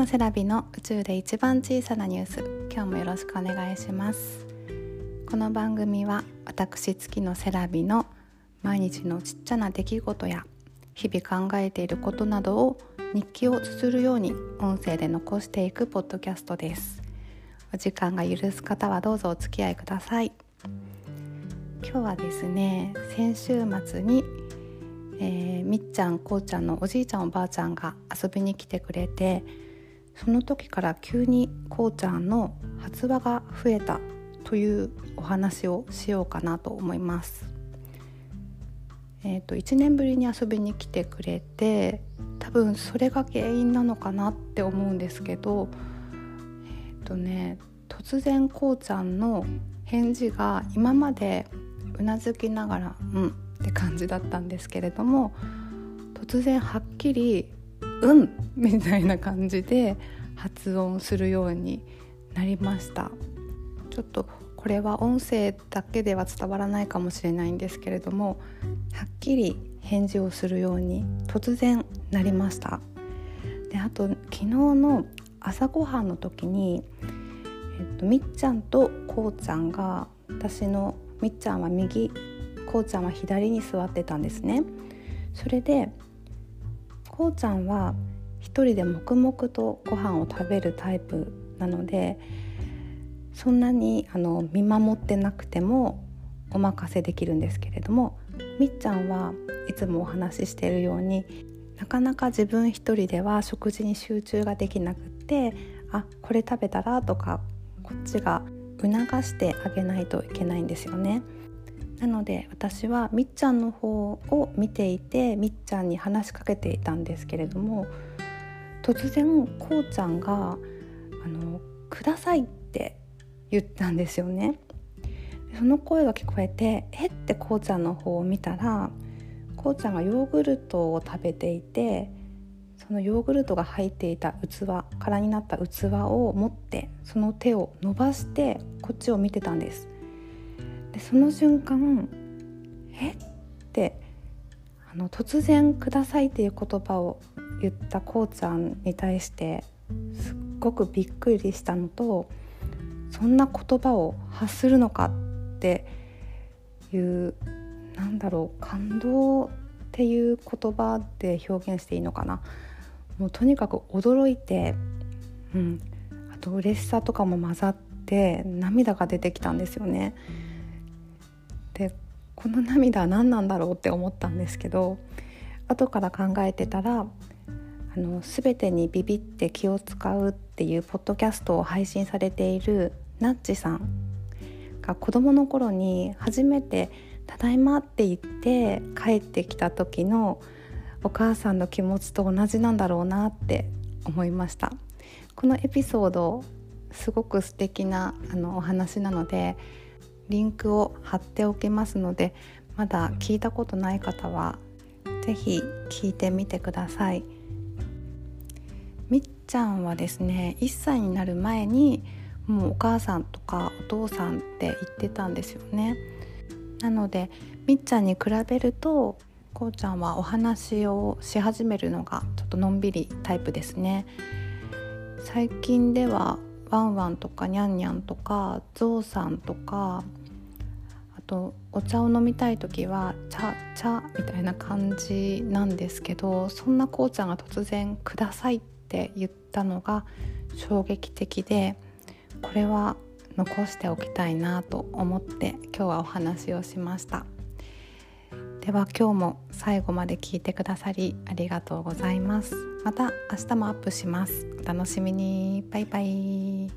のセラビの宇宙で一番小さなニュース。今日もよろしくお願いします。この番組は私月のセラビの毎日のちっちゃな出来事や日々考えていることなどを日記を綴るように音声で残していくポッドキャストです。お時間が許す方はどうぞお付き合いください。今日はですね先週末にえー、みっちゃんこうちゃんのおじいちゃんおばあちゃんが遊びに来てくれてその時から急にこうちゃんの発話が増えたというお話をしようかなと思います。えーと、1年ぶりに遊びに来てくれて多分それが原因なのかなって思うんですけどえっ、ー、とね突然こうちゃんの返事が今までうなずきながら「うん」って感じだったんですけれども突然はっきり「うん」みたいな感じで発音するようになりました。ちょっとこれは音声だけでは伝わらないかもしれないんですけれどもはっきり返事をするように突然なりました。であと昨日の朝ごはんの時に、えっと、みっちゃんとこうちゃんが私のみっちゃんは右こうちゃんは左に座ってたんですね。それでこうちゃんは一人で黙々とご飯を食べるタイプなのでそんなにあの見守ってなくてもお任せできるんですけれどもみっちゃんはいつもお話ししているようになかなか自分一人では食事に集中ができなくってあこれ食べたらとかこっちが促してあげないといけないんですよね。なので私はみっちゃんの方を見ていてみっちゃんに話しかけていたんですけれども突然こうちゃんが「あのください」って言ったんですよね。その声が聞こえて「えっ?」てこうちゃんの方を見たらこうちゃんがヨーグルトを食べていてそのヨーグルトが入っていた器空になった器を持ってその手を伸ばしてこっちを見てたんです。でその瞬間「え？っ?」てあの突然「ください」っていう言葉を言ったこうちゃんに対してすっごくびっくりしたのとそんな言葉を発するのかっていうなんだろう感動っていう言葉で表現していいのかなもうとにかく驚いて、うん、あと嬉しさとかも混ざって涙が出てきたんですよね。この涙は何なんだろうって思ったんですけど後から考えてたらあの全てにビビって気を使うっていうポッドキャストを配信されているナッチさんが子どもの頃に初めて「ただいま」って言って帰ってきた時のお母さんの気持ちと同じなんだろうなって思いました。このエピソードすごく素敵なあなお話なのでリンクを貼っておきますのでまだ聞いたことない方は是非聞いてみてください。みっちゃんはですね1歳になる前にもうお母さんとかお父さんって言ってたんですよね。なのでみっちゃんに比べるとこうちゃんはお話をし始めるのがちょっとのんびりタイプですね。最近ではワンワンとかニャンニャンとかゾウさんとかとお茶を飲みたい時は「茶茶」みたいな感じなんですけどそんなこうちゃんが突然「ください」って言ったのが衝撃的でこれは残しておきたいなと思って今日はお話をしました。では今日も最後まで聞いてくださりありがとうございます。また明日もアップします。お楽しみに。バイバイ。